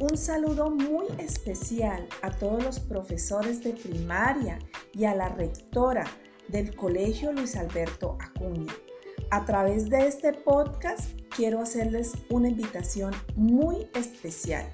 Un saludo muy especial a todos los profesores de primaria y a la rectora del Colegio Luis Alberto Acuña. A través de este podcast quiero hacerles una invitación muy especial